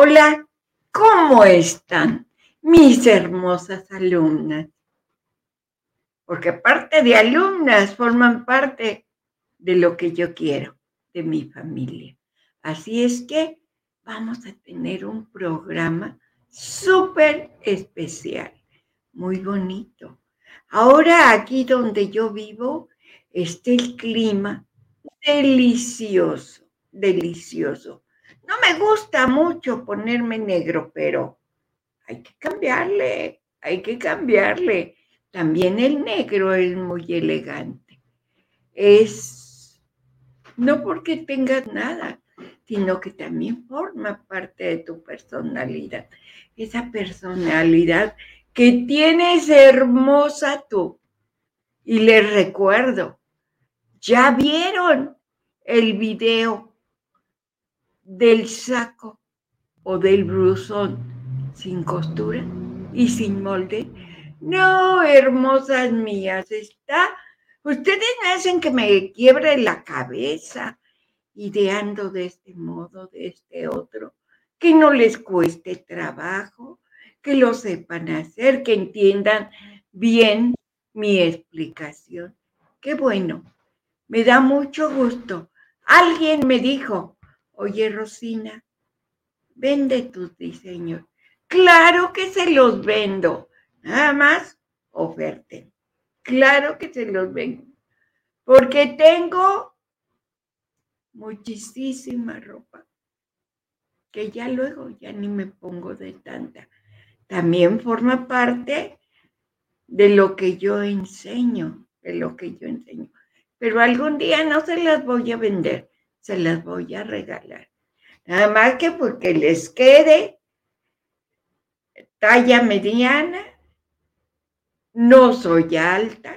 Hola, ¿cómo están mis hermosas alumnas? Porque parte de alumnas forman parte de lo que yo quiero, de mi familia. Así es que vamos a tener un programa súper especial, muy bonito. Ahora aquí donde yo vivo está el clima delicioso, delicioso. No me gusta mucho ponerme negro, pero hay que cambiarle, hay que cambiarle. También el negro es muy elegante. Es no porque tengas nada, sino que también forma parte de tu personalidad. Esa personalidad que tienes hermosa tú. Y les recuerdo, ya vieron el video del saco o del blusón sin costura y sin molde. No, hermosas mías, está. Ustedes me hacen que me quiebre la cabeza ideando de este modo, de este otro, que no les cueste trabajo, que lo sepan hacer, que entiendan bien mi explicación. Qué bueno, me da mucho gusto. Alguien me dijo, Oye, Rosina, vende tus diseños. Claro que se los vendo. Nada más oferten. Claro que se los vendo. Porque tengo muchísima ropa que ya luego ya ni me pongo de tanta. También forma parte de lo que yo enseño, de lo que yo enseño. Pero algún día no se las voy a vender se las voy a regalar. Nada más que porque les quede talla mediana, no soy alta,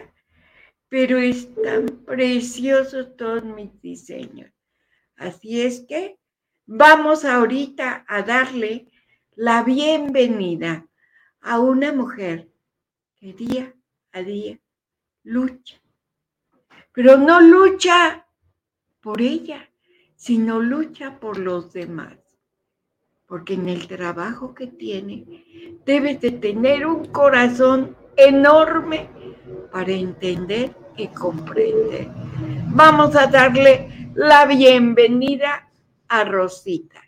pero están preciosos todos mis diseños. Así es que vamos ahorita a darle la bienvenida a una mujer que día a día lucha, pero no lucha por ella, sino lucha por los demás. Porque en el trabajo que tiene, debes de tener un corazón enorme para entender y comprender. Vamos a darle la bienvenida a Rosita.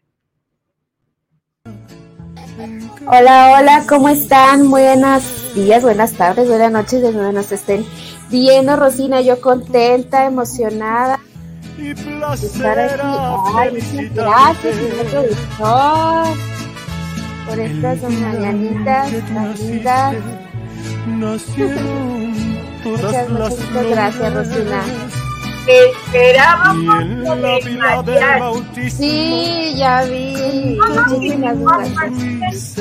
Hola, hola, ¿cómo están? Buenos días, buenas tardes, buenas noches, de nuevo nos estén viendo, Rosina, yo contenta, emocionada y placer Ay, gracias, señor productor, por estas mañanitas tan lindas. Muchas, muchas gracias, Rosina. Esperábamos que Sí, ya vi. Muchísimas gracias.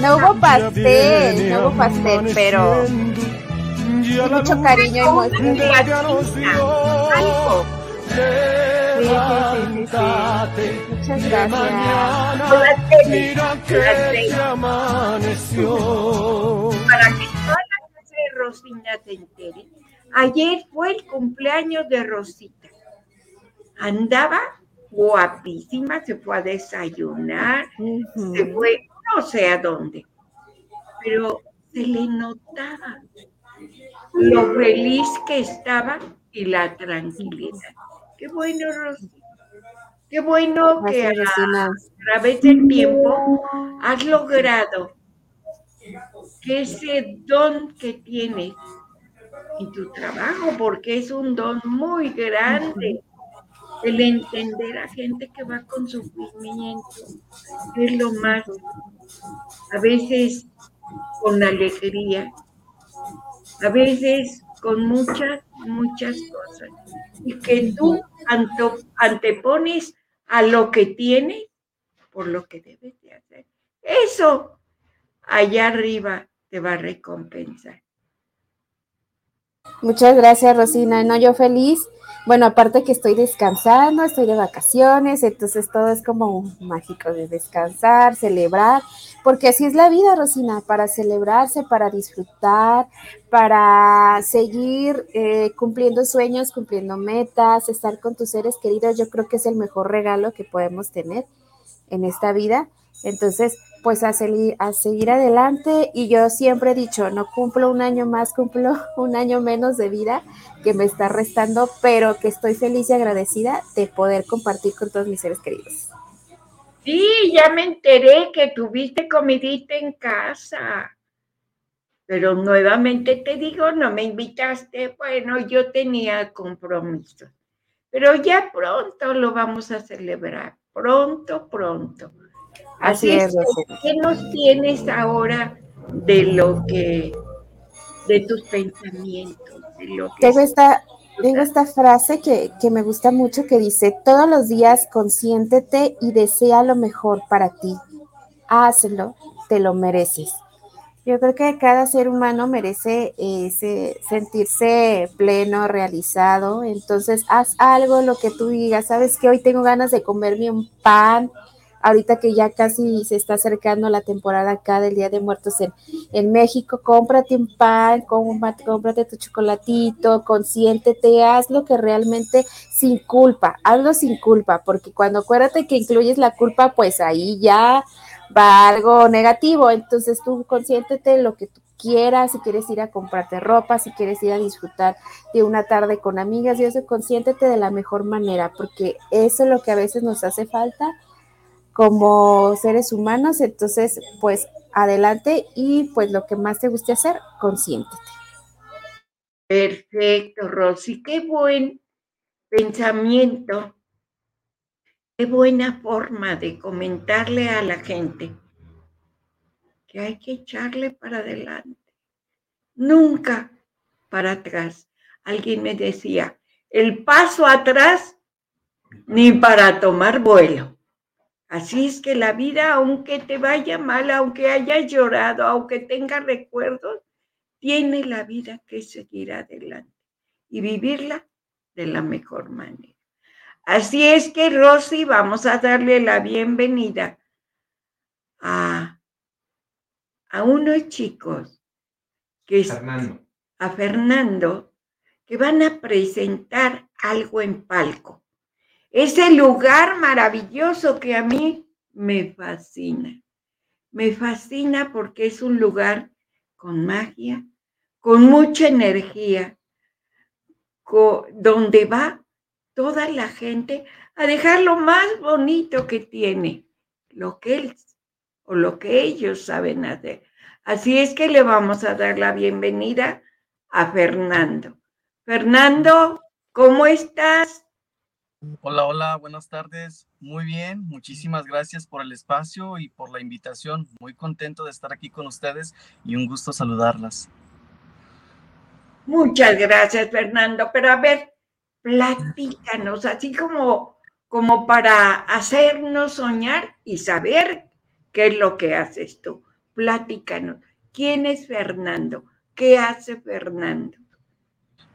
No hubo pastel, no hubo pastel, pero mucho cariño y mucho Sí, sí, sí, Muchas gracias. Mira que amaneció. Para que toda la clase de Rosina se entere, ayer fue el cumpleaños de Rosita. Andaba guapísima, se fue a desayunar, se fue no sé a dónde, pero se le notaba lo feliz que estaba y la tranquilidad. Qué bueno, Rosy. Qué bueno que a, través del tiempo has logrado que ese don que tienes en tu trabajo, porque es un don muy grande, el entender a gente que va con sufrimiento, es lo más, a veces con alegría, a veces con muchas, muchas cosas. Y que tú antepones a lo que tienes por lo que debes de hacer. Eso allá arriba te va a recompensar. Muchas gracias, Rosina. No, yo feliz. Bueno, aparte que estoy descansando, estoy de vacaciones, entonces todo es como mágico de descansar, celebrar, porque así es la vida, Rosina, para celebrarse, para disfrutar, para seguir eh, cumpliendo sueños, cumpliendo metas, estar con tus seres queridos, yo creo que es el mejor regalo que podemos tener en esta vida. Entonces, pues a, seguir, a seguir adelante. Y yo siempre he dicho, no cumplo un año más, cumplo un año menos de vida que me está restando, pero que estoy feliz y agradecida de poder compartir con todos mis seres queridos. Sí, ya me enteré que tuviste comidita en casa, pero nuevamente te digo, no me invitaste, bueno, yo tenía compromiso, pero ya pronto lo vamos a celebrar, pronto, pronto. Así, es. ¿Qué nos tienes ahora de lo que, de tus pensamientos? tengo, esta, tengo esta frase que, que me gusta mucho que dice, todos los días consiéntete y desea lo mejor para ti. Hazlo, te lo mereces. Yo creo que cada ser humano merece ese, sentirse pleno, realizado. Entonces, haz algo, lo que tú digas. Sabes que hoy tengo ganas de comerme un pan, ahorita que ya casi se está acercando la temporada acá del Día de Muertos en, México, cómprate un pan, cómprate tu chocolatito, consiéntete, haz lo que realmente sin culpa, hazlo sin culpa, porque cuando acuérdate que incluyes la culpa, pues ahí ya va algo negativo, entonces tú consiéntete lo que tú quieras, si quieres ir a comprarte ropa, si quieres ir a disfrutar de una tarde con amigas, y eso consiéntete de la mejor manera, porque eso es lo que a veces nos hace falta como seres humanos, entonces pues adelante y pues lo que más te guste hacer, consiéntete. Perfecto, Rosy, qué buen pensamiento, qué buena forma de comentarle a la gente que hay que echarle para adelante, nunca para atrás. Alguien me decía, el paso atrás ni para tomar vuelo. Así es que la vida, aunque te vaya mal, aunque hayas llorado, aunque tengas recuerdos, tiene la vida que seguir adelante y vivirla de la mejor manera. Así es que, Rosy, vamos a darle la bienvenida a, a unos chicos que Fernando. a Fernando que van a presentar algo en palco ese lugar maravilloso que a mí me fascina. Me fascina porque es un lugar con magia, con mucha energía, donde va toda la gente a dejar lo más bonito que tiene, lo que él o lo que ellos saben hacer. Así es que le vamos a dar la bienvenida a Fernando. Fernando, ¿cómo estás? Hola, hola, buenas tardes. Muy bien, muchísimas gracias por el espacio y por la invitación. Muy contento de estar aquí con ustedes y un gusto saludarlas. Muchas gracias, Fernando. Pero a ver, platícanos, así como, como para hacernos soñar y saber qué es lo que haces tú. Platícanos. ¿Quién es Fernando? ¿Qué hace Fernando?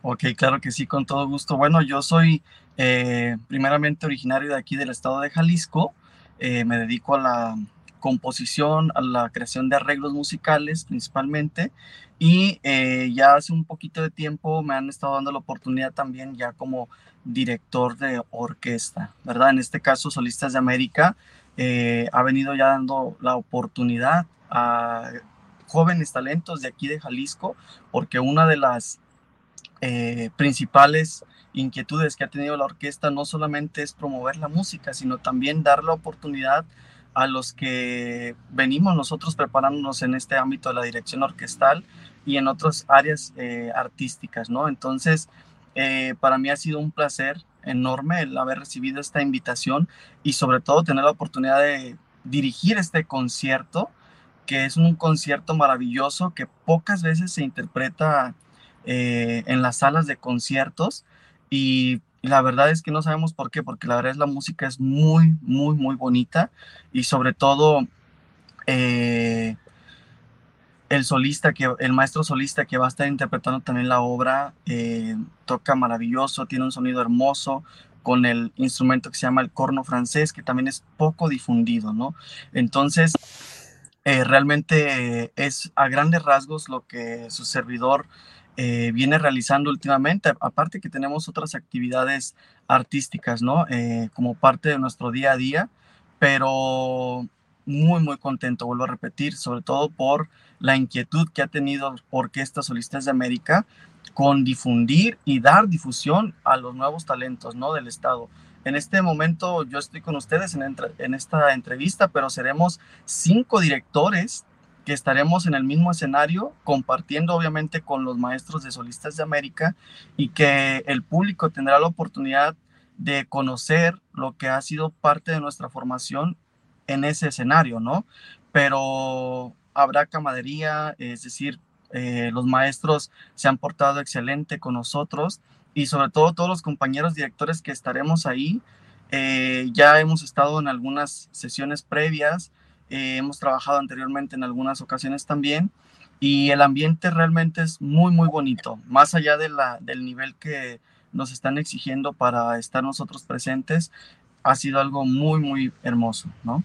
Ok, claro que sí, con todo gusto. Bueno, yo soy eh, primeramente originario de aquí del estado de Jalisco. Eh, me dedico a la composición, a la creación de arreglos musicales principalmente. Y eh, ya hace un poquito de tiempo me han estado dando la oportunidad también ya como director de orquesta, ¿verdad? En este caso, Solistas de América ha venido ya dando la oportunidad a jóvenes talentos de aquí de Jalisco, porque una de las principales inquietudes que ha tenido la orquesta no solamente es promover la música, sino también dar la oportunidad a los que venimos nosotros preparándonos en este ámbito de la dirección orquestal y en otras áreas eh, artísticas, ¿no? Entonces, eh, para mí ha sido un placer enorme el haber recibido esta invitación y sobre todo tener la oportunidad de dirigir este concierto, que es un concierto maravilloso que pocas veces se interpreta eh, en las salas de conciertos y, la verdad es que no sabemos por qué, porque la verdad es la música es muy, muy, muy bonita y sobre todo eh, el solista, que, el maestro solista que va a estar interpretando también la obra, eh, toca maravilloso, tiene un sonido hermoso con el instrumento que se llama el corno francés, que también es poco difundido, ¿no? Entonces, eh, realmente es a grandes rasgos lo que su servidor eh, viene realizando últimamente, aparte que tenemos otras actividades artísticas, ¿no? como parte de nuestro día a día, pero muy, muy contento, vuelvo a repetir, sobre todo por la inquietud que ha tenido Orquesta Solistas de América con difundir y dar difusión a los nuevos talentos ¿no? del Estado. En este momento yo estoy con ustedes en, en esta entrevista, pero seremos cinco directores que estaremos en el mismo escenario compartiendo obviamente con los maestros de Solistas de América y que el público tendrá la oportunidad de conocer lo que ha sido parte de nuestra formación en ese escenario, ¿no? Pero habrá camadería, es decir, eh, los maestros se han portado excelente con nosotros y sobre todo todos los compañeros directores que estaremos ahí. Eh, ya hemos estado en algunas sesiones previas, eh, hemos trabajado anteriormente en algunas ocasiones también y el ambiente realmente es muy, muy bonito, más allá de la, del nivel que nos están exigiendo para estar nosotros presentes, ha sido algo muy, muy hermoso, ¿no?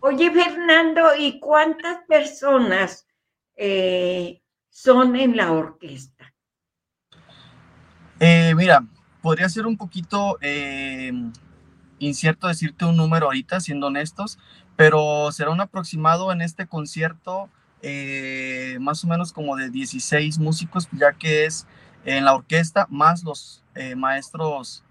Oye, Fernando, ¿y cuántas personas eh, son en la orquesta? Eh, mira, podría ser un poquito incierto decirte un número ahorita, siendo honestos, pero será un aproximado en este concierto más o menos como de 16 músicos, ya que es en la orquesta más los maestros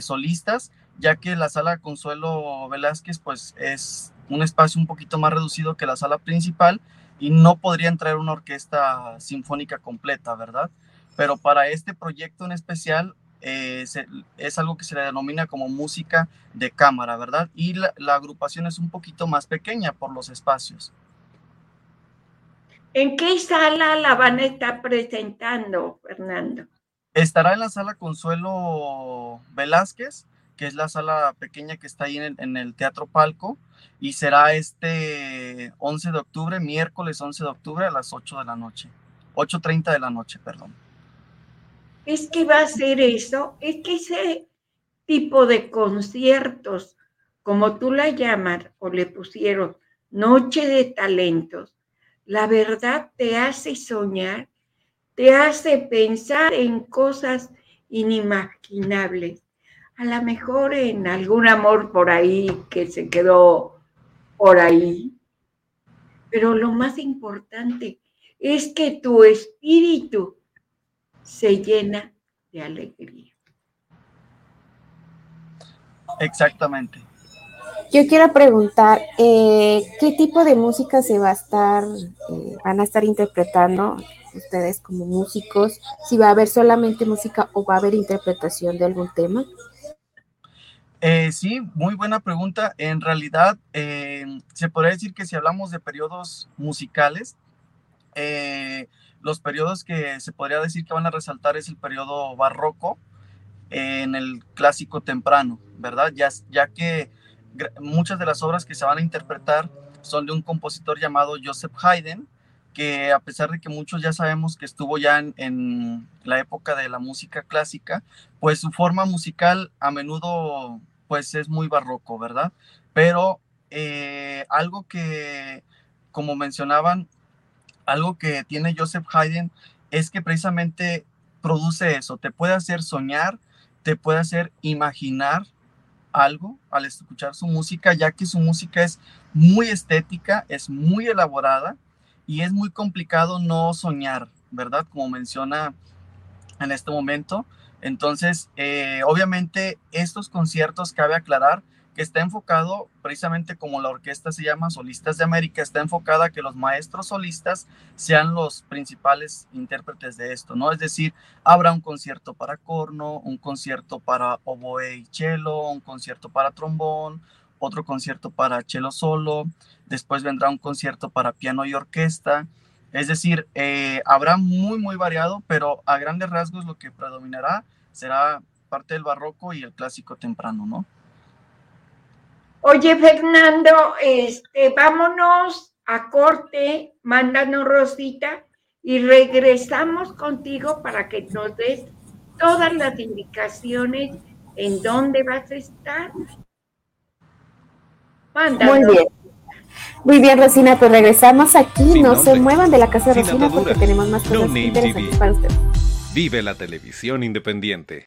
solistas, ya que la sala Consuelo Velázquez pues es un espacio un poquito más reducido que la sala principal y no podría entrar una orquesta sinfónica completa, ¿verdad? Pero para este proyecto en especial eh, es algo que se le denomina como música de cámara, ¿verdad? Y la, agrupación es un poquito más pequeña por los espacios. ¿En qué sala la van a estar presentando, Fernando? Estará en la sala Consuelo Velázquez, que es la sala pequeña que está ahí en el Teatro Palco y será este 11 de octubre, miércoles 11 de octubre a las 8 de la noche, 8.30 de la noche, perdón. Es que va a ser eso, es que ese tipo de conciertos, como tú la llamas o le pusieron Noche de Talentos, la verdad te hace soñar, te hace pensar en cosas inimaginables. A lo mejor en algún amor por ahí que se quedó por ahí. Pero lo más importante es que tu espíritu se llena de alegría. Exactamente. Yo quiero preguntar, eh, ¿qué tipo de música se va a estar, eh, van a estar interpretando ustedes como músicos? Si va a haber solamente música o va a haber interpretación de algún tema. Eh, sí, muy buena pregunta. En realidad, eh, se podría decir que si hablamos de periodos musicales, eh, los periodos que se podría decir que van a resaltar es el periodo barroco en el clásico temprano, ¿verdad? Ya, ya que muchas de las obras que se van a interpretar son de un compositor llamado Joseph Haydn, que a pesar de que muchos ya sabemos que estuvo ya en, en, la época de la música clásica, pues su forma musical a menudo pues es muy barroco, ¿verdad? Pero eh, algo que, como mencionaban, algo que tiene Joseph Haydn es que precisamente produce eso, te puede hacer soñar, te puede hacer imaginar algo al escuchar su música, ya que su música es muy estética, es muy elaborada y es muy complicado no soñar, ¿verdad? Como menciona en este momento. Entonces, eh, obviamente, estos conciertos, cabe aclarar que está enfocado, precisamente como la orquesta se llama Solistas de América, está enfocada a que los maestros solistas sean los principales intérpretes de esto, ¿no? Es decir, habrá un concierto para corno, un concierto para oboe y cello, un concierto para trombón, otro concierto para cello solo, después vendrá un concierto para piano y orquesta, es decir, eh, habrá muy, muy variado, pero a grandes rasgos lo que predominará será parte del barroco y el clásico temprano, ¿no? Oye, Fernando, este, vámonos a corte, mándanos Rosita y regresamos contigo para que nos des todas las indicaciones en dónde vas a estar. Mándanos. Muy bien. Muy bien, Rosina, pues regresamos aquí. no se muevan de la casa de Rosina porque tenemos más cosas interesantes para ustedes. Vive la televisión independiente.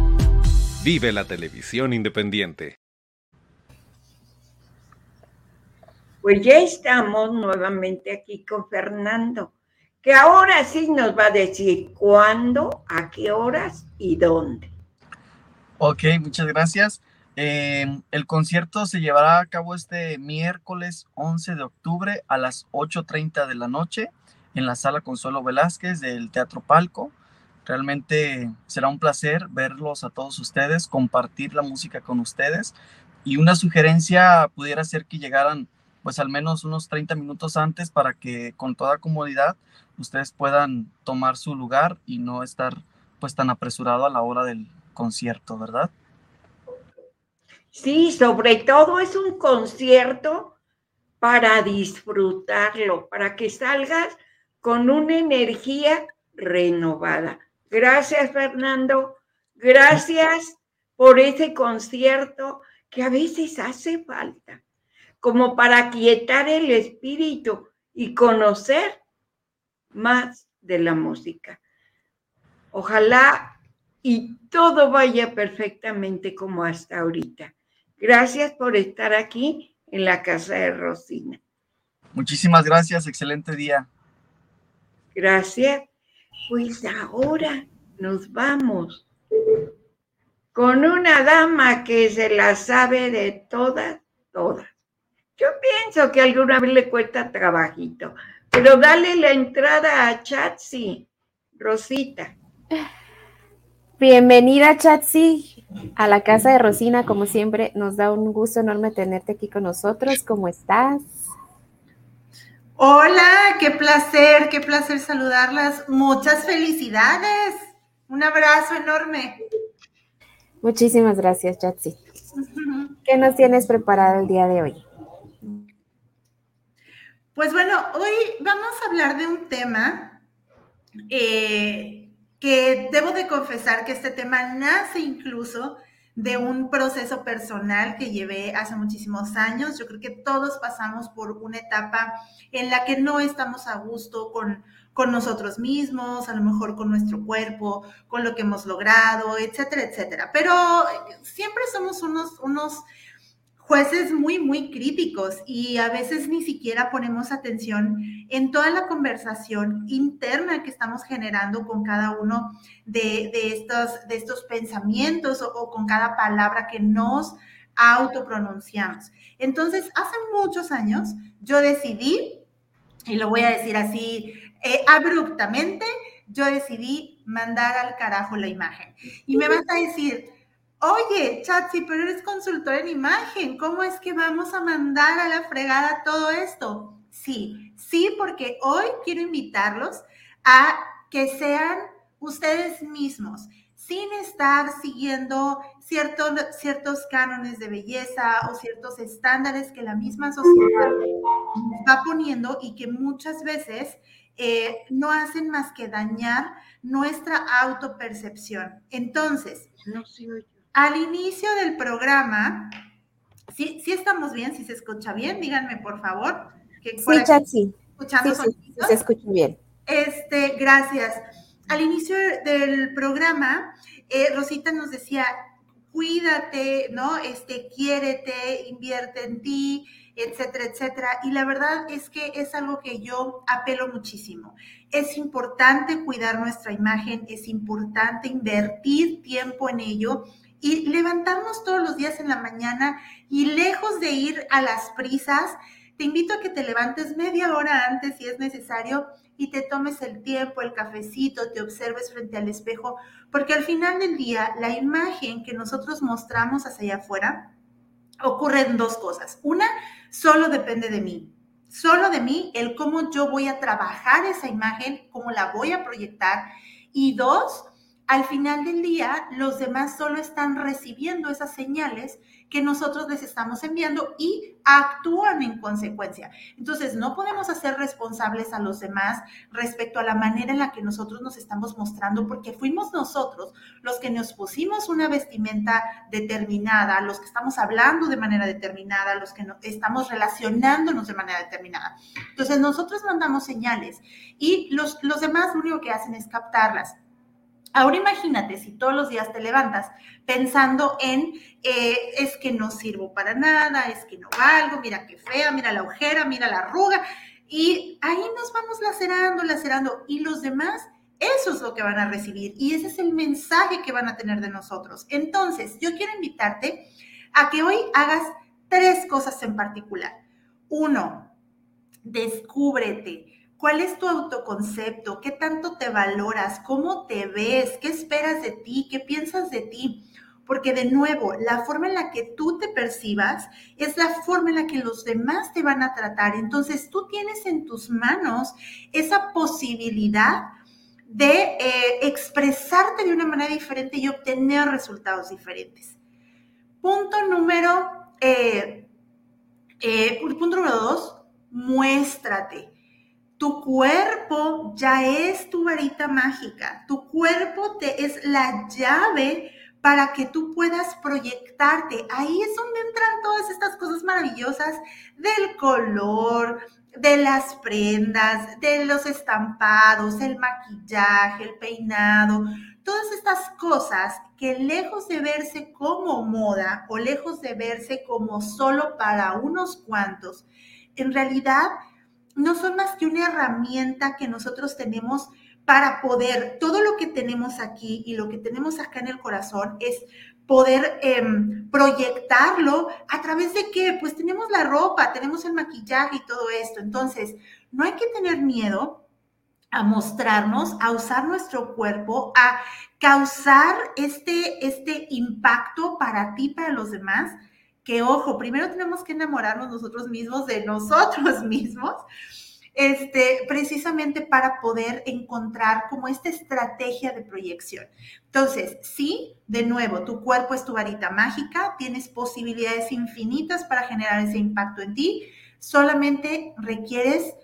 Vive la televisión independiente. Pues ya estamos nuevamente aquí con Fernando, que ahora sí nos va a decir cuándo, a qué horas y dónde. Ok, muchas gracias. Eh, el concierto se llevará a cabo este miércoles 11 de octubre a las 8.30 de la noche en la sala Consuelo Velázquez del Teatro Palco. Realmente será un placer verlos a todos ustedes, compartir la música con ustedes. Y una sugerencia pudiera ser que llegaran pues al menos unos 30 minutos antes para que con toda comodidad ustedes puedan tomar su lugar y no estar pues tan apresurado a la hora del concierto, ¿verdad? Sí, sobre todo es un concierto para disfrutarlo, para que salgas con una energía renovada. Gracias, Fernando. Gracias por ese concierto que a veces hace falta, como para quietar el espíritu y conocer más de la música. Ojalá y todo vaya perfectamente como hasta ahorita. Gracias por estar aquí en la casa de Rosina. Muchísimas gracias, excelente día. Gracias. Pues ahora nos vamos con una dama que se la sabe de todas, todas. Yo pienso que alguna vez le cuesta trabajito, pero dale la entrada a Chatsi, Rosita. Bienvenida, Chatsi, a la casa de Rosina. Como siempre, nos da un gusto enorme tenerte aquí con nosotros. ¿Cómo estás? Hola, qué placer, qué placer saludarlas. Muchas felicidades. Un abrazo enorme. Muchísimas gracias, Chatsi. ¿Qué nos tienes preparado el día de hoy? Pues bueno, hoy vamos a hablar de un tema eh, que debo de confesar que este tema nace incluso de un proceso personal que llevé hace muchísimos años. Yo creo que todos pasamos por una etapa en la que no estamos a gusto con, con nosotros mismos, a lo mejor con nuestro cuerpo, con lo que hemos logrado, etcétera, etcétera. Pero siempre somos unos, unos jueces muy, muy críticos y a veces ni siquiera ponemos atención en toda la conversación interna que estamos generando con cada uno de, estos, de estos pensamientos o, con cada palabra que nos autopronunciamos. Entonces, hace muchos años yo decidí, y lo voy a decir así eh, abruptamente, yo decidí mandar al carajo la imagen. Y me vas a decir, Oye, Chatsi, pero eres consultor en imagen. ¿Cómo es que vamos a mandar a la fregada todo esto? Sí, sí, porque hoy quiero invitarlos a que sean ustedes mismos, sin estar siguiendo ciertos, cánones de belleza o ciertos estándares que la misma sociedad va poniendo y que muchas veces eh, no hacen más que dañar nuestra autopercepción. Entonces, no sigo al inicio del programa, ¿sí, ¿sí estamos bien? ¿Sí se escucha bien? Díganme, por favor. Que sí, chat, sí. Escuchando sí, sí, se escucha bien. Este, gracias. Al inicio del programa, eh, Rosita nos decía, cuídate, ¿no? Este, quiérete, invierte en ti, etcétera, etcétera. Y la verdad es que es algo que yo apelo muchísimo. Es importante cuidar nuestra imagen, es importante invertir tiempo en ello y levantarnos todos los días en la mañana y lejos de ir a las prisas, te invito a que te levantes media hora antes si es necesario y te tomes el tiempo, el cafecito, te observes frente al espejo, porque al final del día la imagen que nosotros mostramos hacia allá afuera ocurren dos cosas. Una, solo depende de mí. Solo de mí, el cómo yo voy a trabajar esa imagen, cómo la voy a proyectar. Y dos, al final del día, los demás solo están recibiendo esas señales que nosotros les estamos enviando y actúan en consecuencia. Entonces, no podemos hacer responsables a los demás respecto a la manera en la que nosotros nos estamos mostrando, porque fuimos nosotros los que nos pusimos una vestimenta determinada, los que estamos hablando de manera determinada, los que estamos relacionándonos de manera determinada. Entonces, nosotros mandamos señales y los, los demás lo único que hacen es captarlas. Ahora imagínate si todos los días te levantas pensando en, eh, es que no sirvo para nada, es que no valgo, mira qué fea, mira la ojera, mira la arruga, y ahí nos vamos lacerando, lacerando, y los demás, eso es lo que van a recibir, y ese es el mensaje que van a tener de nosotros. Entonces, yo quiero invitarte a que hoy hagas tres cosas en particular. Uno, descúbrete ¿Cuál es tu autoconcepto? ¿Qué tanto te valoras? ¿Cómo te ves? ¿Qué esperas de ti? ¿Qué piensas de ti? Porque de nuevo, la forma en la que tú te percibas es la forma en la que los demás te van a tratar. Entonces tú tienes en tus manos esa posibilidad de eh, expresarte de una manera diferente y obtener resultados diferentes. Punto número, eh, eh, punto número dos, muéstrate. Tu cuerpo ya es tu varita mágica. Tu cuerpo te es la llave para que tú puedas proyectarte. Ahí es donde entran todas estas cosas maravillosas del color, de las prendas, de los estampados, el maquillaje, el peinado, todas estas cosas que lejos de verse como moda o lejos de verse como solo para unos cuantos, en realidad no son más que una herramienta que nosotros tenemos para poder, todo lo que tenemos aquí y lo que tenemos acá en el corazón es poder em, proyectarlo a través de qué? Pues tenemos la ropa, tenemos el maquillaje y todo esto. Entonces, no hay que tener miedo a mostrarnos, a usar nuestro cuerpo, a causar este, este impacto para ti, para los demás, que ojo, primero tenemos que enamorarnos nosotros mismos de nosotros mismos, este, precisamente para poder encontrar como esta estrategia de proyección. Entonces, sí, de nuevo, tu cuerpo es tu varita mágica, tienes posibilidades infinitas para generar ese impacto en ti, solamente requieres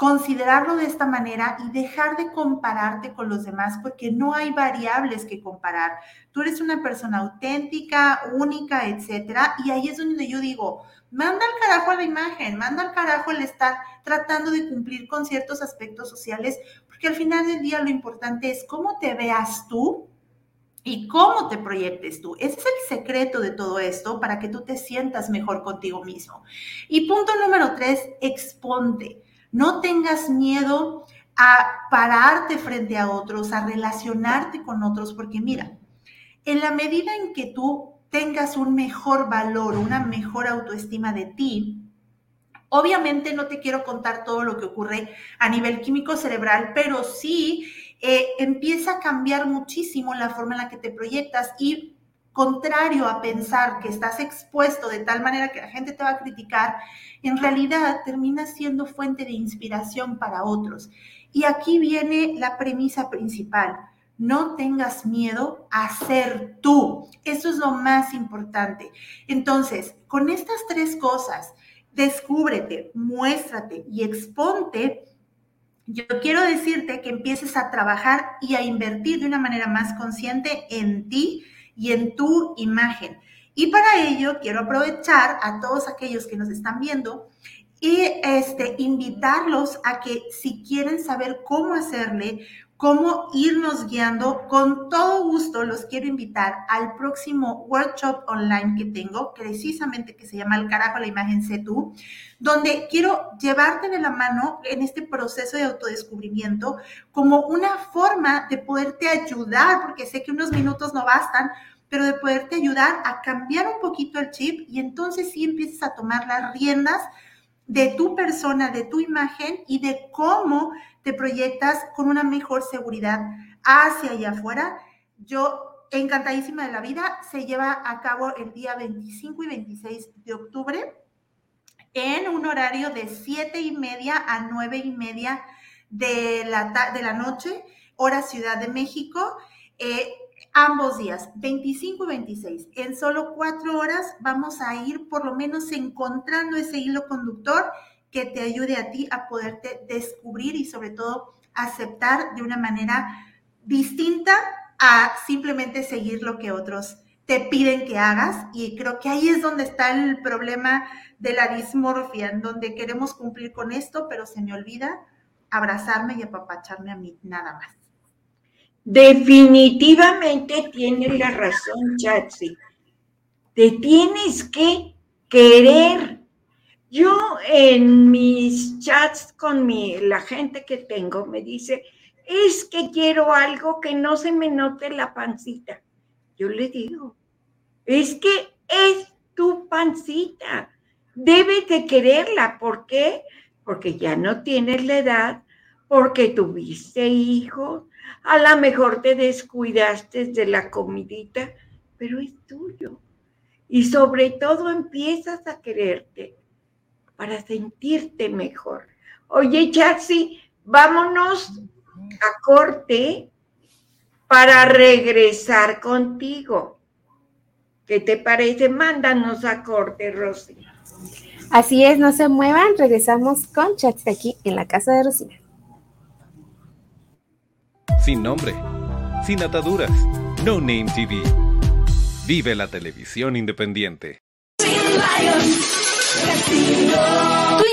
considerarlo de esta manera y dejar de compararte con los demás porque no hay variables que comparar. Tú eres una persona auténtica, única, etcétera, y ahí es donde yo digo, manda al carajo a la imagen, manda al carajo el estar tratando de cumplir con ciertos aspectos sociales, porque al final del día lo importante es cómo te veas tú y cómo te proyectes tú. Ese es el secreto de todo esto para que tú te sientas mejor contigo mismo. Y punto número tres, exponte. No tengas miedo a pararte frente a otros, a relacionarte con otros, porque mira, en la medida en que tú tengas un mejor valor, una mejor autoestima de ti, obviamente no te quiero contar todo lo que ocurre a nivel químico cerebral, pero sí eh, empieza a cambiar muchísimo la forma en la que te proyectas y contrario a pensar que estás expuesto de tal manera que la gente te va a criticar, en realidad termina siendo fuente de inspiración para otros. Y aquí viene la premisa principal. No tengas miedo a ser tú. Eso es lo más importante. Entonces, con estas tres cosas, descúbrete, muéstrate y exponte. Yo quiero decirte que empieces a trabajar y a invertir de una manera más consciente en ti y en tu imagen. Y para ello quiero aprovechar a todos aquellos que nos están viendo y este, invitarlos a que si quieren saber cómo hacerle, cómo irnos guiando, con todo gusto los quiero invitar al próximo workshop online que tengo, precisamente que se llama El carajo la imagen sé tú, donde quiero llevarte de la mano en este proceso de autodescubrimiento como una forma de poderte ayudar, porque sé que unos minutos no bastan, pero de poderte ayudar a cambiar un poquito el chip y entonces sí empiezas a tomar las riendas de tu persona, de tu imagen y de cómo te proyectas con una mejor seguridad hacia allá afuera. Yo encantadísima de la vida, se lleva a cabo el día 25 y 26 de octubre en un horario de 7 y media a 9 y media de la, de la noche, hora Ciudad de México. Eh, ambos días, 25 y 26. En solo cuatro horas vamos a ir por lo menos encontrando ese hilo conductor que te ayude a ti a poderte descubrir y sobre todo aceptar de una manera distinta a simplemente seguir lo que otros te piden que hagas. Y creo que ahí es donde está el problema de la dismorfia, en donde queremos cumplir con esto, pero se me olvida abrazarme y apapacharme a mí nada más. Definitivamente tienes la razón, Chatsi. Te tienes que querer. Yo en mis chats con mi, la gente que tengo me dice, es que quiero algo que no se me note la pancita. Yo le digo, es que es tu pancita. Debes de quererla. ¿Por qué? Porque ya no tienes la edad, porque tuviste hijos, a lo mejor te descuidaste de la comidita, pero es tuyo. Y sobre todo empiezas a quererte para sentirte mejor. Oye, Chaxi, vámonos a corte para regresar contigo. ¿Qué te parece? Mándanos a corte, Rosy. Así es, no se muevan, regresamos con Chaxi aquí en la casa de Rosina sin nombre, sin ataduras. No Name TV. Vive la televisión independiente.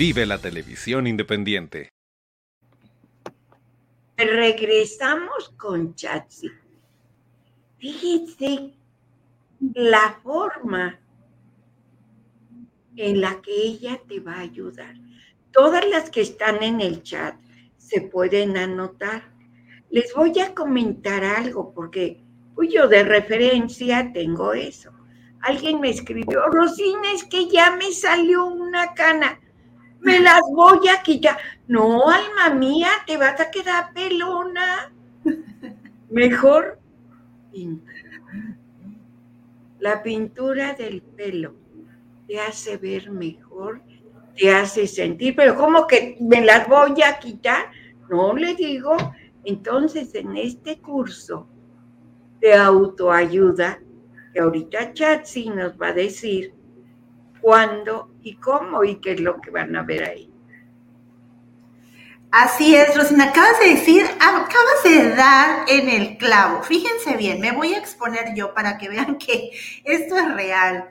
Vive la televisión independiente. Regresamos con Chatsi. Fíjense la forma en la que ella te va a ayudar. Todas las que están en el chat se pueden anotar. Les voy a comentar algo porque pues yo de referencia tengo eso. Alguien me escribió, Rosina, es que ya me salió una cana me las voy a quitar. No, alma mía, te vas a quedar pelona. Mejor La pintura del pelo te hace ver mejor, te hace sentir, pero ¿cómo que me las voy a quitar? No le digo. Entonces, en este curso de autoayuda, que ahorita Chatsi nos va a decir cuándo y cómo y qué es lo que van a ver ahí. Así es, Rosina, acabas de decir, acabas de dar en el clavo. Fíjense bien, me voy a exponer yo para que vean que esto es real.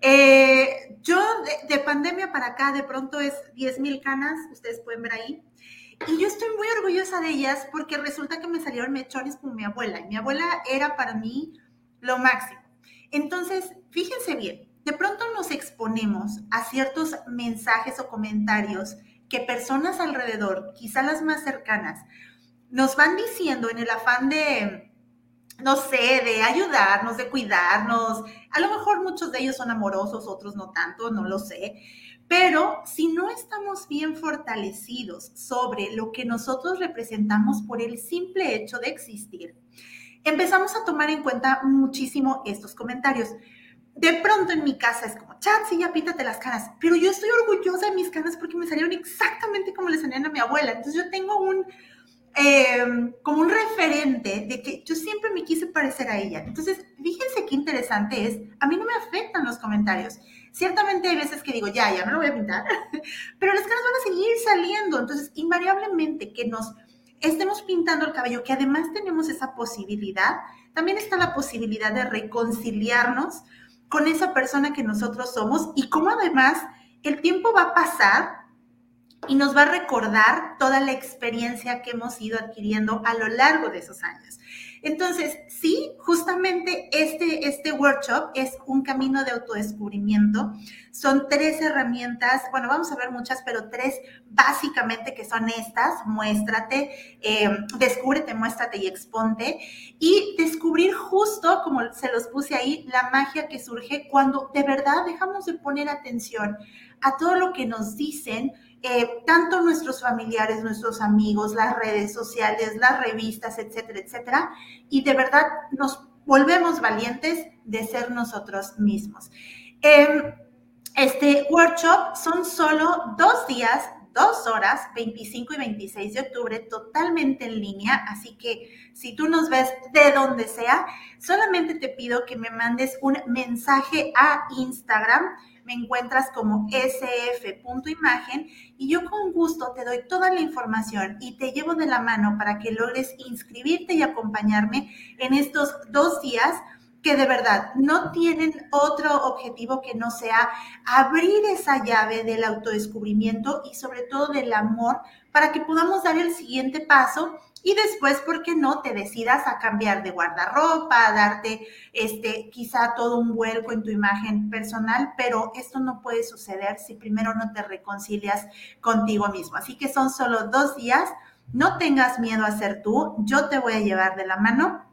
Eh, yo de, pandemia para acá de pronto es 10 mil canas, ustedes pueden ver ahí. Y yo estoy muy orgullosa de ellas porque resulta que me salieron mechones con mi abuela. Y mi abuela era para mí lo máximo. Entonces, fíjense bien, de pronto nos exponemos a ciertos mensajes o comentarios que personas alrededor, quizá las más cercanas, nos van diciendo en el afán de, no sé, de ayudarnos, de cuidarnos. A lo mejor muchos de ellos son amorosos, otros no tanto, no lo sé. Pero si no estamos bien fortalecidos sobre lo que nosotros representamos por el simple hecho de existir, empezamos a tomar en cuenta muchísimo estos comentarios de pronto en mi casa es como, chat, sí, ya píntate las caras, pero yo estoy orgullosa de mis caras porque me salieron exactamente como le salían a mi abuela. Entonces yo tengo un, em, como un referente de que yo siempre me quise parecer a ella. Entonces, fíjense qué interesante es, a mí no me afectan los comentarios. Ciertamente hay veces que digo, ya, ya me lo voy a pintar, pero las caras van a seguir saliendo. Entonces, invariablemente que nos estemos pintando el cabello, que además tenemos esa posibilidad, también está la posibilidad de reconciliarnos con esa persona que nosotros somos y cómo además el tiempo va a pasar y nos va a recordar toda la experiencia que hemos ido adquiriendo a lo largo de esos años. Entonces, sí, justamente este, este workshop es un camino de autodescubrimiento. Son tres herramientas, bueno, vamos a ver muchas, pero tres básicamente que son estas, muéstrate, eh, descúbrete, muéstrate y exponte. Y descubrir justo, como se los puse ahí, la magia que surge cuando de verdad dejamos de poner atención a todo lo que nos dicen eh, tanto nuestros familiares, nuestros amigos, las redes sociales, las revistas, etcétera, etcétera, y de verdad nos volvemos valientes de ser nosotros mismos. Este workshop son solo dos días, dos horas, 25 y 26 de octubre, totalmente en línea, así que si tú nos ves de donde sea, solamente te pido que me mandes un mensaje a Instagram me encuentras como sf.imagen y yo con gusto te doy toda la información y te llevo de la mano para que logres inscribirte y acompañarme en estos dos días que de verdad no tienen otro objetivo que no sea abrir esa llave del autodescubrimiento y sobre todo del amor para que podamos dar el siguiente paso y después, ¿por qué no te decidas a cambiar de guardarropa, a darte este, quizá todo un vuelco en tu imagen personal? Pero esto no puede suceder si primero no te reconcilias contigo mismo. Así que son solo dos días. No tengas miedo a ser tú, yo te voy a llevar de la mano.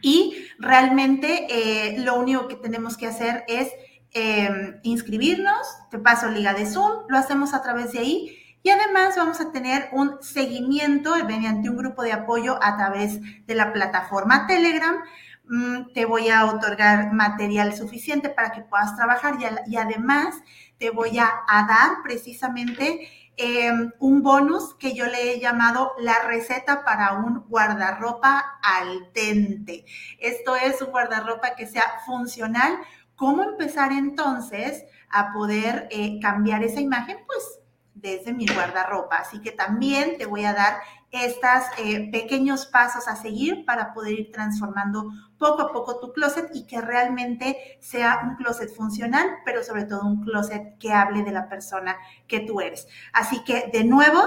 Y realmente eh, lo único que tenemos que hacer es em, inscribirnos, te paso liga de Zoom, lo hacemos a través de ahí y además vamos a tener un seguimiento mediante un grupo de apoyo a través de la plataforma Telegram. Mm, te voy a otorgar material suficiente para que puedas trabajar y, además te voy a dar precisamente Em, un bonus que yo le he llamado la receta para un guardarropa al dente. Esto es un guardarropa que sea funcional. ¿Cómo empezar entonces a poder eh, cambiar esa imagen? Pues desde mi guardarropa. Así que también te voy a dar estos eh, pequeños pasos a seguir para poder ir transformando poco a poco tu closet y que realmente sea un closet funcional, pero sobre todo un closet que hable de la persona que tú eres. Así que de nuevo,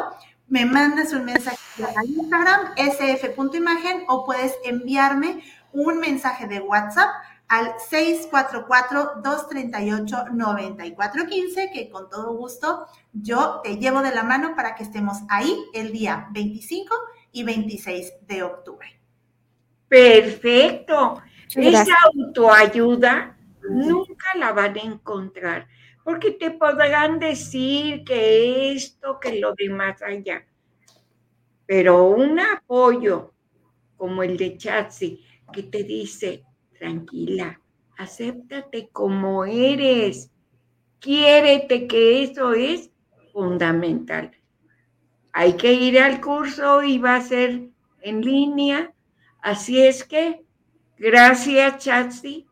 me mandas un mensaje a Instagram, sf.imagen, o puedes enviarme un mensaje de WhatsApp al 644-238-9415, que con todo gusto yo te llevo de la mano para que estemos ahí el día 25 y 26 de octubre. Perfecto. Esa autoayuda nunca la van a encontrar, porque te podrán decir que esto, que lo de más allá. Pero un apoyo como el de Chatsi, que te dice, tranquila, acéptate como eres, quiérete que eso es fundamental. Hay que ir al curso y va a ser en línea. Así es que, gracias Chatsi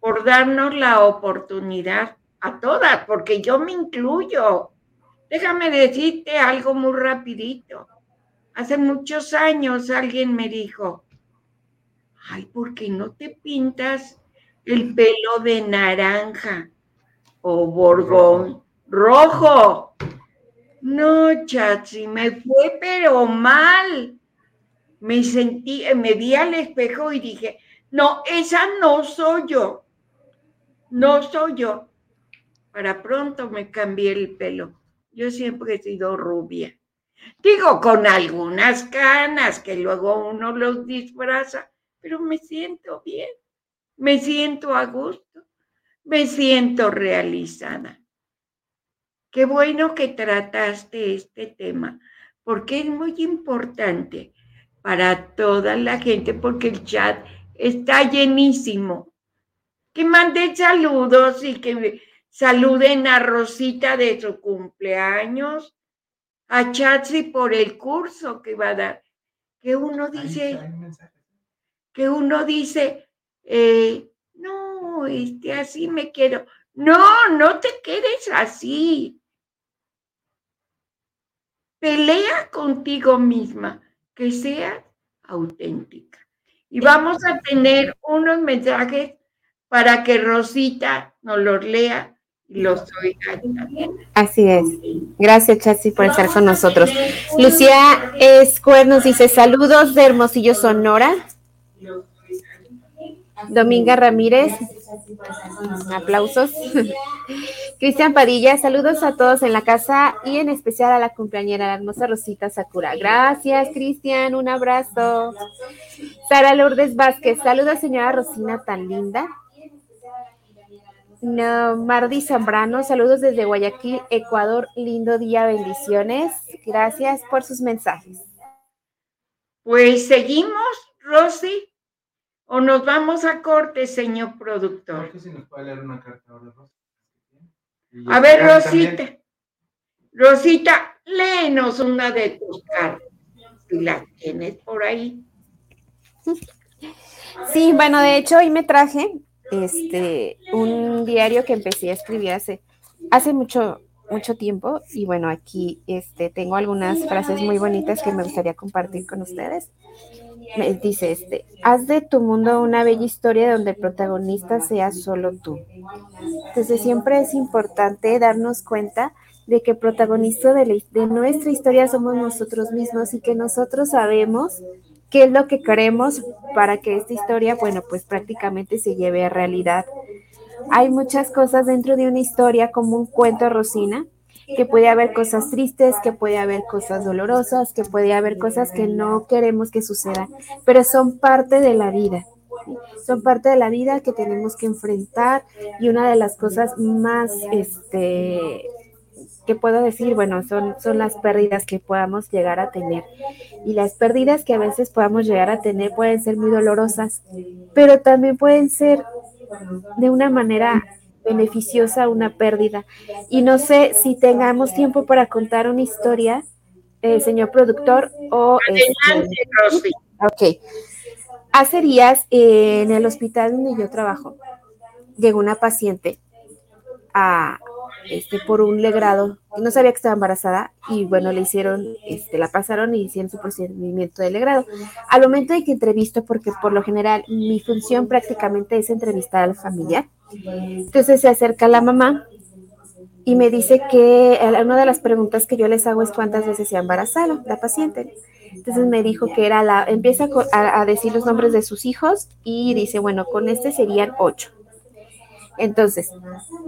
por darnos la oportunidad a todas, porque yo me incluyo. Déjame decirte algo muy rapidito. Hace muchos años alguien me dijo, ay, ¿por qué no te pintas el pelo de naranja o borgón rojo? No, Chatsi, me fue pero mal. Me sentí, me vi al espejo y dije, no, esa no soy yo. No soy yo. Para pronto me cambié el pelo. Yo siempre he sido rubia. Digo, con algunas canas que luego uno los disfraza, pero me siento bien, me siento a gusto, me siento realizada. Qué bueno que trataste este tema, porque es muy importante para toda la gente, porque el chat está llenísimo. Que manden saludos y que saluden a Rosita de su cumpleaños, a Chatsi por el curso que va a dar. Que uno dice, que uno dice, eh, no, este, así me quiero. No, no te quedes así. Pelea contigo misma, que seas auténtica. Y vamos a tener unos mensajes para que Rosita nos los lea y los oiga también. Así es. Gracias, Chassi, por estar con nosotros. Lucía Escuer nos dice saludos de Hermosillo, Sonora. Dominga Ramírez, aplausos. Cristian Padilla, saludos a todos en la casa y en especial a la cumpleañera, la hermosa Rosita Sakura. Gracias, Cristian, un abrazo. Sara Lourdes Vázquez, saludos, señora Rosina, tan linda. No, Mardi Zambrano, saludos desde Guayaquil, Ecuador. Lindo día, bendiciones. Gracias por sus mensajes. Pues seguimos, Rosy. ¿O nos vamos a corte, señor productor? si nos puede leer una carta ahora, A ver, Rosita. Rosita, léenos una de tus cartas. Si la tienes por ahí. Sí, bueno, de hecho hoy me traje este un diario que empecé a escribir hace, hace mucho, mucho tiempo. Y bueno, aquí este, tengo algunas frases muy bonitas que me gustaría compartir con ustedes me dice este, haz de tu mundo una bella historia donde el protagonista sea solo tú. Entonces siempre es importante darnos cuenta de que el protagonista de, de nuestra historia somos nosotros mismos y que nosotros sabemos qué es lo que queremos para que esta historia, bueno, pues prácticamente se lleve a realidad. Hay muchas cosas dentro de una historia como un cuento, Rosina, que puede haber cosas tristes, que puede haber cosas dolorosas, que puede haber cosas que no queremos que sucedan, pero son parte de la vida. Son parte de la vida que tenemos que enfrentar y una de las cosas más este, que puedo decir, bueno, son, son las pérdidas que podamos llegar a tener. Y las pérdidas que a veces podamos llegar a tener pueden ser muy dolorosas, pero también pueden ser de una manera beneficiosa una pérdida. Y no sé si tengamos tiempo para contar una historia, eh, señor productor, o... Adelante, este, Ok. Hace días en el hospital donde yo trabajo, llegó una paciente a, este, por un legrado, no sabía que estaba embarazada y bueno, le hicieron, este, la pasaron y hicieron su procedimiento de legrado. Al momento de que entrevisto, porque por lo general mi función prácticamente es entrevistar al familiar, entonces se acerca la mamá y me dice que una de las preguntas que yo les hago es cuántas veces se ha embarazado la paciente. Entonces me dijo que era la, empieza a decir los nombres de sus hijos y dice, bueno, con este serían ocho. Entonces,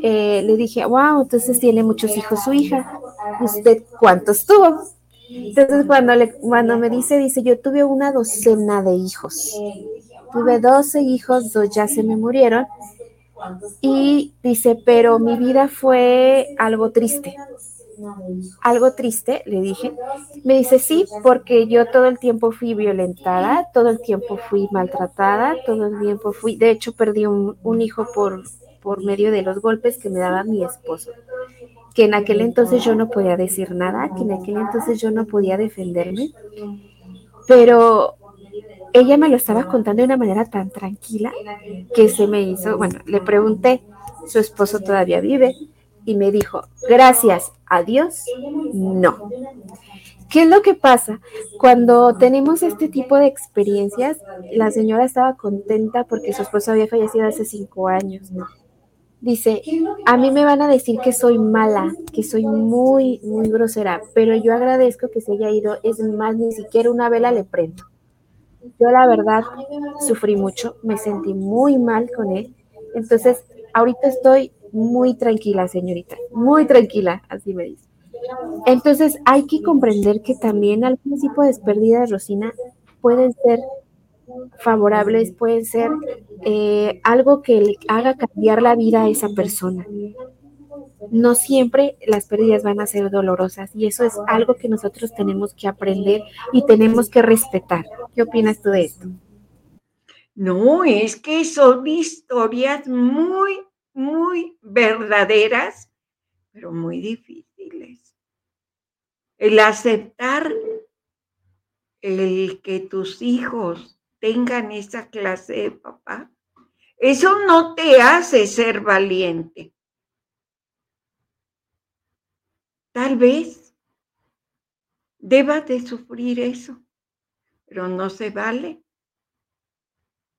eh, le dije, wow, entonces tiene muchos hijos su hija. ¿Usted cuántos tuvo? Entonces, cuando, le, cuando me dice, dice, yo tuve una docena de hijos. Tuve 12 hijos, dos ya se me murieron. Y dice, pero mi vida fue algo triste. Algo triste, le dije. Me dice, sí, porque yo todo el tiempo fui violentada, todo el tiempo fui maltratada, todo el tiempo fui, de hecho perdí un, un hijo por, por medio de los golpes que me daba mi esposo. Que en aquel entonces yo no podía decir nada, que en aquel entonces yo no podía defenderme. Pero ella me lo estaba contando de una manera tan tranquila que se me hizo, bueno, le pregunté, su esposo todavía vive y me dijo, gracias a Dios, no. ¿Qué es lo que pasa? Cuando tenemos este tipo de experiencias, la señora estaba contenta porque su esposo había fallecido hace cinco años. Dice, a mí me van a decir que soy mala, que soy muy, muy grosera, pero yo agradezco que se haya ido. Es más, ni siquiera una vela le prendo. Yo la verdad sufrí mucho, me sentí muy mal con él. Entonces, ahorita estoy muy tranquila, señorita, muy tranquila, así me dice. Entonces, hay que comprender que también algún tipo de pérdidas, Rosina, pueden ser favorables, pueden ser eh, algo que le haga cambiar la vida a esa persona. No siempre las pérdidas van a ser dolorosas y eso es algo que nosotros tenemos que aprender y tenemos que respetar. ¿Qué opinas tú de esto? No, es que son historias muy, muy verdaderas, pero muy difíciles. El aceptar el que tus hijos tengan esa clase de papá, eso no te hace ser valiente. Tal vez debas de sufrir eso, pero no se vale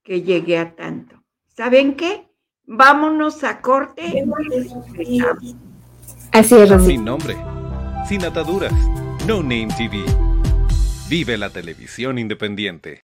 que llegue a tanto. ¿Saben qué? Vámonos a corte. Así es, Sin nombre, sin ataduras, No Name TV. Vive la televisión independiente.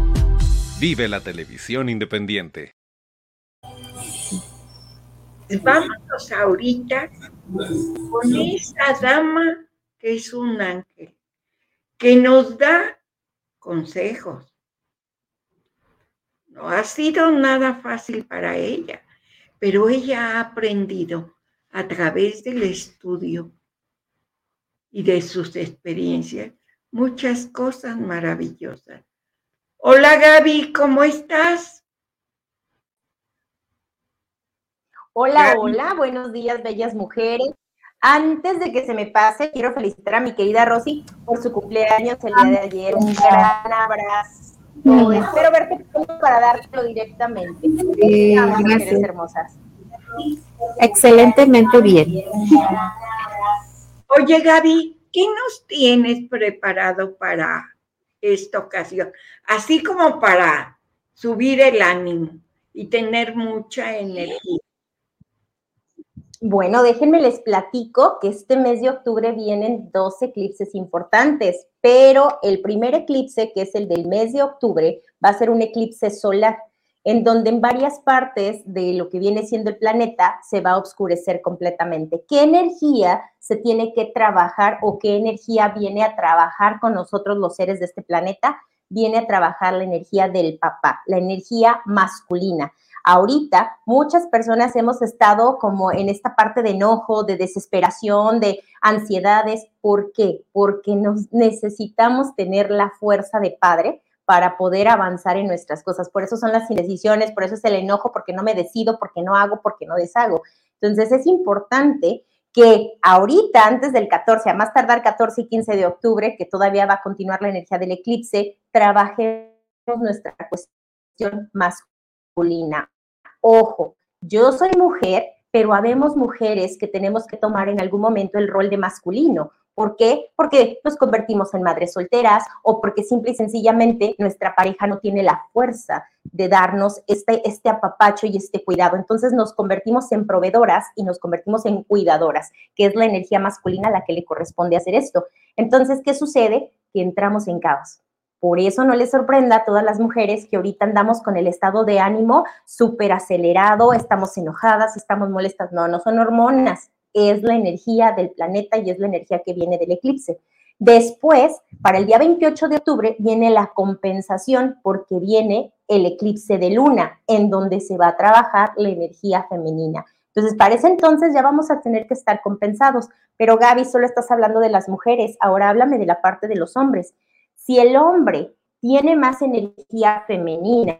Vive la televisión independiente. Vámonos ahorita con esa dama que es un ángel, que nos da consejos. No ha sido nada fácil para ella, pero ella ha aprendido a través del estudio y de sus experiencias muchas cosas maravillosas. Hola Gaby, ¿cómo estás? Hola, hola, buenos días, bellas mujeres. Antes de que se me pase, quiero felicitar a mi querida Rosy por su cumpleaños el día de ayer. Un gran abrazo. Espero verte pronto para dártelo directamente. gracias. hermosas. Excelentemente bien. Oye Gaby, ¿qué nos tienes preparado para esta ocasión, así como para subir el ánimo y tener mucha energía. Bueno, déjenme les platico que este mes de octubre vienen dos eclipses importantes, pero el primer eclipse, que es el del mes de octubre, va a ser un eclipse solar en donde en varias partes de lo que viene siendo el planeta se va a oscurecer completamente. ¿Qué energía se tiene que trabajar o qué energía viene a trabajar con nosotros los seres de este planeta? Viene a trabajar la energía del papá, la energía masculina. Ahorita muchas personas hemos estado como en esta parte de enojo, de desesperación, de ansiedades. ¿Por qué? Porque nos necesitamos tener la fuerza de padre para poder avanzar en nuestras cosas. Por eso son las indecisiones, por eso es el enojo, porque no me decido, porque no hago, porque no deshago. Entonces es importante que ahorita, antes del 14, a más tardar 14 y 15 de octubre, que todavía va a continuar la energía del eclipse, trabajemos nuestra cuestión masculina. Ojo, yo soy mujer, pero habemos mujeres que tenemos que tomar en algún momento el rol de masculino. ¿Por qué? Porque nos convertimos en madres solteras o porque simple y sencillamente nuestra pareja no tiene la fuerza de darnos este, este apapacho y este cuidado. Entonces nos convertimos en proveedoras y nos convertimos en cuidadoras, que es la energía masculina a la que le corresponde hacer esto. Entonces, ¿qué sucede? Que entramos en caos. Por eso no les sorprenda a todas las mujeres que ahorita andamos con el estado de ánimo súper acelerado, estamos enojadas, estamos molestas. No, no son hormonas, es la energía del planeta y es la energía que viene del eclipse. Después, para el día 28 de octubre, viene la compensación porque viene el eclipse de luna, en donde se va a trabajar la energía femenina. Entonces, para ese entonces ya vamos a tener que estar compensados. Pero Gaby, solo estás hablando de las mujeres, ahora háblame de la parte de los hombres. Si el hombre tiene más energía femenina,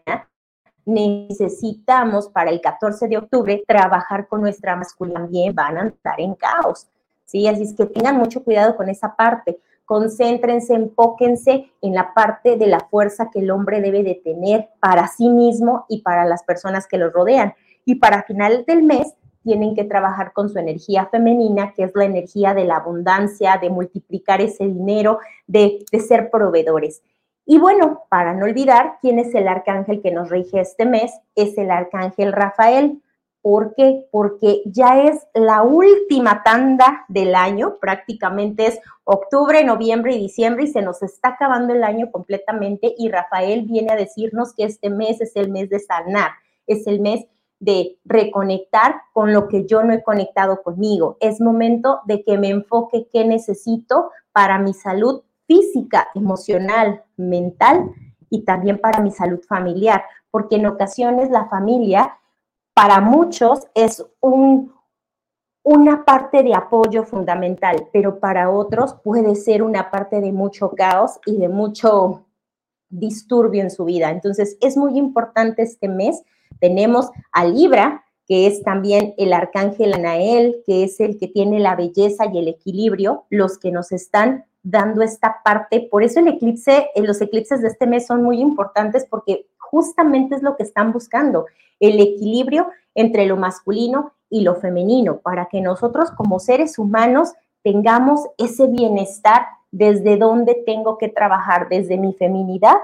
necesitamos para el 14 de octubre trabajar con nuestra masculina, también van a estar en caos. ¿sí? Así es que tengan mucho cuidado con esa parte. Concéntrense, enfóquense en la parte de la fuerza que el hombre debe de tener para sí mismo y para las personas que lo rodean. Y para final del mes tienen que trabajar con su energía femenina, que es la energía de la abundancia, de multiplicar ese dinero, de, de ser proveedores. Y bueno, para no olvidar quién es el arcángel que nos rige este mes, es el arcángel Rafael. ¿Por qué? Porque ya es la última tanda del año, prácticamente es octubre, noviembre y diciembre y se nos está acabando el año completamente y Rafael viene a decirnos que este mes es el mes de sanar, es el mes de reconectar con lo que yo no he conectado conmigo. Es momento de que me enfoque qué necesito para mi salud física, emocional, mental y también para mi salud familiar, porque en ocasiones la familia para muchos es un, una parte de apoyo fundamental, pero para otros puede ser una parte de mucho caos y de mucho disturbio en su vida. Entonces, es muy importante este mes. Tenemos a Libra, que es también el arcángel Anael, que es el que tiene la belleza y el equilibrio, los que nos están dando esta parte. Por eso el eclipse, eh, los eclipses de este mes son muy importantes porque justamente es lo que están buscando, el equilibrio entre lo masculino y lo femenino, para que nosotros como seres humanos tengamos ese bienestar desde donde tengo que trabajar, desde mi feminidad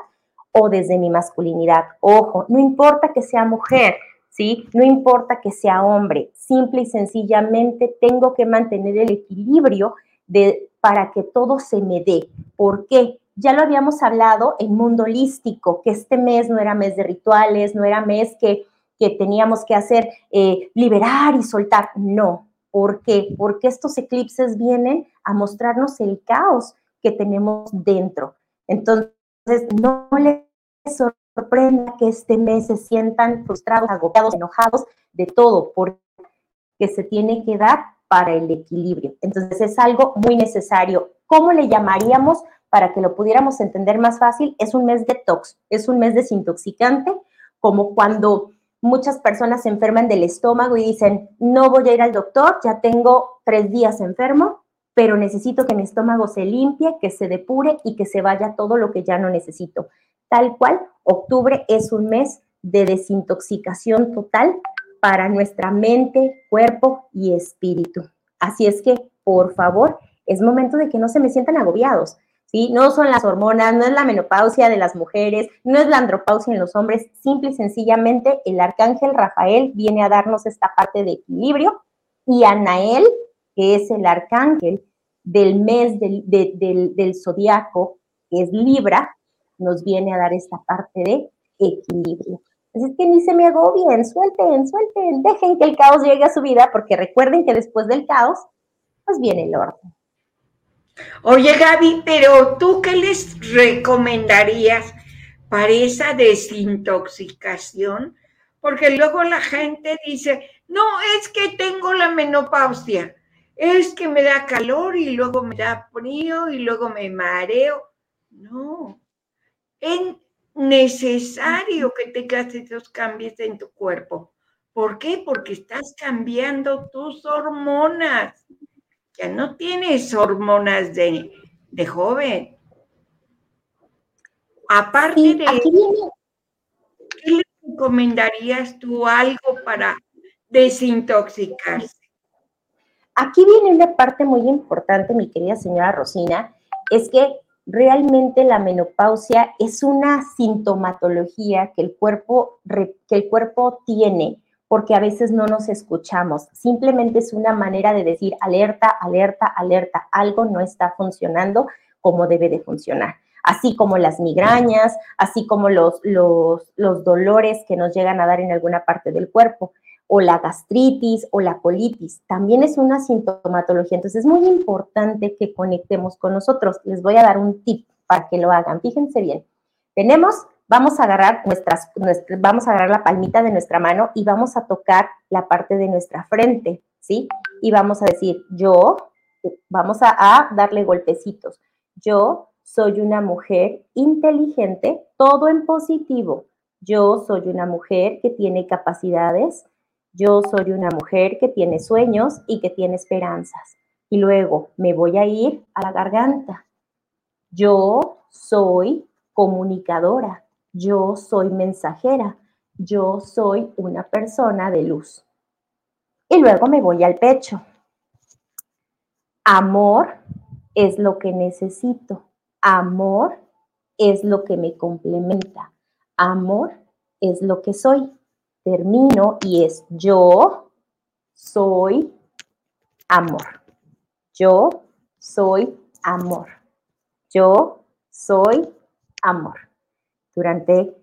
o desde mi masculinidad. Ojo, no importa que sea mujer, ¿sí? No importa que sea hombre, simple y sencillamente tengo que mantener el equilibrio de, para que todo se me dé. ¿Por qué? Ya lo habíamos hablado en mundo holístico, que este mes no era mes de rituales, no era mes que, que teníamos que hacer eh, liberar y soltar. No. ¿Por qué? Porque estos eclipses vienen a mostrarnos el caos que tenemos dentro. Entonces, no les sorprenda que este mes se sientan frustrados, agotados, enojados, de todo, porque se tiene que dar para el equilibrio. Entonces, es algo muy necesario. ¿Cómo le llamaríamos? para que lo pudiéramos entender más fácil, es un mes detox, es un mes desintoxicante, como cuando muchas personas se enferman del estómago y dicen, no voy a ir al doctor, ya tengo tres días enfermo, pero necesito que mi estómago se limpie, que se depure y que se vaya todo lo que ya no necesito. Tal cual, octubre es un mes de desintoxicación total para nuestra mente, cuerpo y espíritu. Así es que, por favor, es momento de que no se me sientan agobiados. ¿sí? No son las hormonas, no es la menopausia de las mujeres, no es la andropausia en los hombres, simple y sencillamente el arcángel Rafael viene a darnos esta parte de equilibrio y Anael, que es el arcángel del mes del, del zodiaco, que es Libra, nos viene a dar esta parte de equilibrio. Así es que ni se me agobien, suelten, suelten, dejen que el caos llegue a su vida, porque recuerden que después del caos, pues viene el orden. Oye, Gaby, pero tú qué les recomendarías para esa desintoxicación? Porque luego la gente dice, no, es que tengo la menopausia, es que me da calor y luego me da frío y luego me mareo. No, es necesario que tengas esos cambios en tu cuerpo. ¿Por qué? Porque estás cambiando tus hormonas ya no tienes hormonas de, joven. Aparte de ¿qué le recomendarías tú algo para desintoxicarse? Aquí viene una parte muy importante, mi querida señora Rosina, es que realmente la menopausia es una sintomatología que el cuerpo, que el cuerpo tiene porque a veces no nos escuchamos. Simplemente es una manera de decir alerta, alerta, alerta, algo no está funcionando como debe de funcionar. Así como las migrañas, así como los, los, los dolores que nos llegan a dar en alguna parte del cuerpo, o la gastritis o la colitis, también es una sintomatología. Entonces es muy importante que conectemos con nosotros. Les voy a dar un tip para que lo hagan. Fíjense bien. Tenemos vamos a agarrar nuestras, vamos a agarrar la palmita de nuestra mano y vamos a tocar la parte de nuestra frente, ¿sí? Y vamos a decir, yo, vamos a, a darle golpecitos. Yo soy una mujer inteligente, todo en positivo. Yo soy una mujer que tiene capacidades. Yo soy una mujer que tiene sueños y que tiene esperanzas. Y luego me voy a ir a la garganta. Yo soy comunicadora yo soy mensajera, yo soy una persona de luz. Y luego me voy al pecho. Amor es lo que necesito. Amor es lo que me complementa. Amor es lo que soy. Termino y es yo soy amor. Yo soy amor. Yo soy amor durante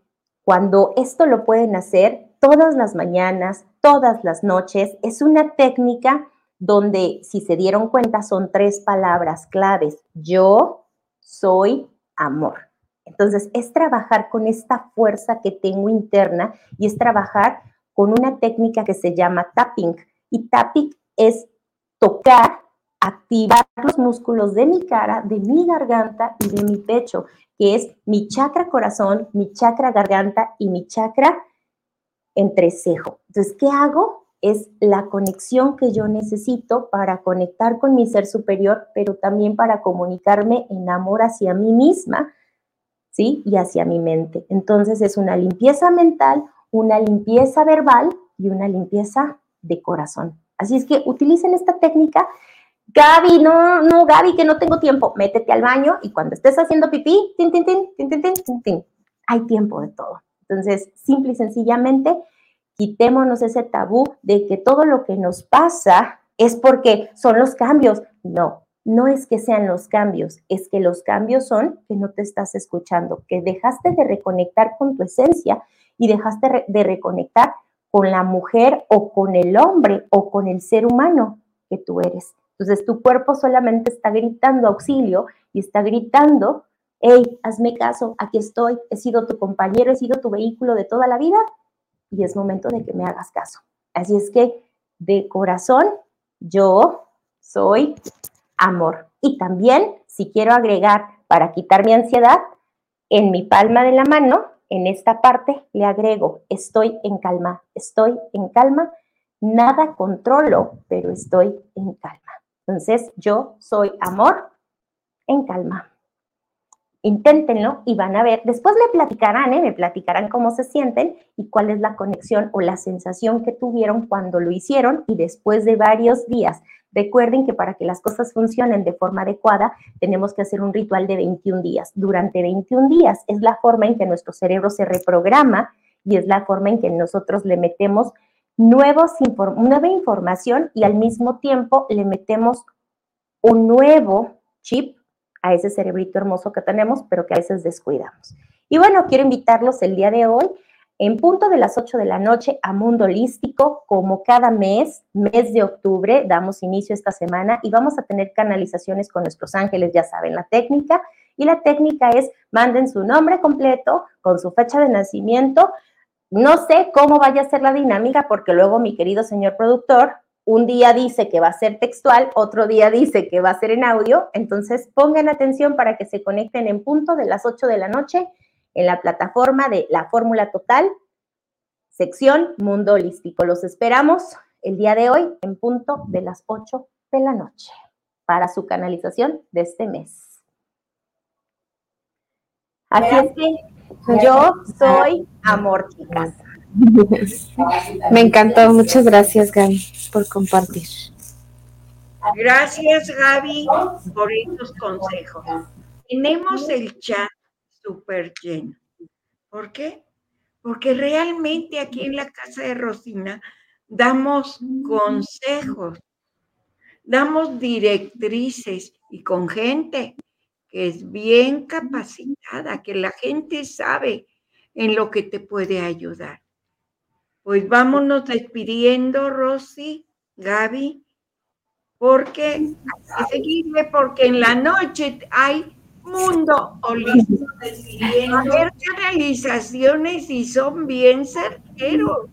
cuando esto lo pueden hacer todas las mañanas, todas las noches. Es una técnica donde, si se dieron cuenta, son tres palabras claves. Yo soy amor. Entonces, es trabajar con esta fuerza que tengo interna y es trabajar con una técnica que se llama tapping. Y tapping es tocar, activar los músculos de mi cara, de mi garganta y de mi pecho, que es mi chakra corazón, mi chakra garganta y mi chakra entrecejo. Entonces, ¿qué hago? Es la conexión que yo necesito para conectar con mi ser superior, pero también para comunicarme en amor hacia mí misma, ¿sí? Y hacia mi mente. Entonces, es una limpieza mental, una limpieza verbal y una limpieza de corazón. Así es que utilicen esta técnica. Gaby, no, no, Gaby, que no tengo tiempo. Métete al baño y cuando estés haciendo pipí, tin, tin, tin, tin, tin, tin, hay tiempo de todo. Entonces, simple y sencillamente, quitémonos ese tabú de que todo lo que nos pasa es porque son los cambios. No, no es que sean los cambios, es que los cambios son que no te estás escuchando, que dejaste de reconectar con tu esencia y dejaste de reconectar con la mujer o con el hombre o con el ser humano que tú eres. Entonces tu cuerpo solamente está gritando auxilio y está gritando, hey, hazme caso, aquí estoy, he sido tu compañero, he sido tu vehículo de toda la vida y es momento de que me hagas caso. Así es que de corazón, yo soy amor. Y también, si quiero agregar para quitar mi ansiedad, en mi palma de la mano en esta parte le agrego, estoy en calma, estoy en calma, nada controlo, pero estoy en calma. Entonces, yo soy amor en calma. Inténtenlo y van a ver, después me platicarán, ¿eh? me platicarán cómo se sienten y cuál es la conexión o la sensación que tuvieron cuando lo hicieron y después de varios días Recuerden que para que las cosas funcionen de forma adecuada, tenemos que hacer un ritual de 21 días. Durante 21 días es la forma en que nuestro cerebro se reprograma y es la forma en que nosotros le metemos nuevos nueva información y al mismo tiempo le metemos un nuevo chip a ese cerebrito hermoso que tenemos, pero que a veces descuidamos. Y bueno, quiero invitarlos el día de hoy en punto de las 8 de la noche a Mundo Holístico, como cada mes, mes de octubre, damos inicio esta semana y vamos a tener canalizaciones con nuestros ángeles, ya saben la técnica. Y la técnica es, manden su nombre completo con su fecha de nacimiento. No sé cómo vaya a ser la dinámica porque luego mi querido señor productor un día dice que va a ser textual, otro día dice que va a ser en audio. Entonces pongan atención para que se conecten en punto de las 8 de la noche en la plataforma de La Fórmula Total, sección Mundo Holístico. Los esperamos el día de hoy en punto de las 8 de la noche para su canalización de este mes. Así es que yo soy amor, chicas. Me encantó. Muchas gracias, Gaby, por compartir. Gracias, Gaby, por estos consejos. Tenemos el chat súper lleno. ¿Por qué? Porque realmente aquí en la casa de Rosina damos consejos, damos directrices y con gente que es bien capacitada, que la gente sabe en lo que te puede ayudar. Pues vámonos despidiendo, Rosy, Gaby, porque hay que seguirme, porque en la noche hay mundo holístico. A ver qué realizaciones y son bien certeros.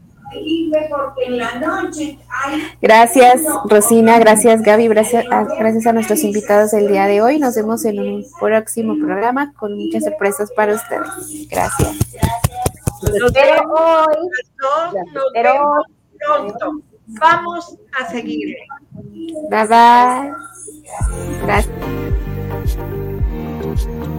Porque en la noche hay... Gracias, Rosina. Gracias, Gaby. Gracias a, gracias a nuestros invitados del día de hoy. Nos vemos en un próximo programa con muchas sorpresas para ustedes. Gracias. Nos vemos hoy. Nos vemos pronto. Vamos a seguir. Bye bye. Gracias. Really?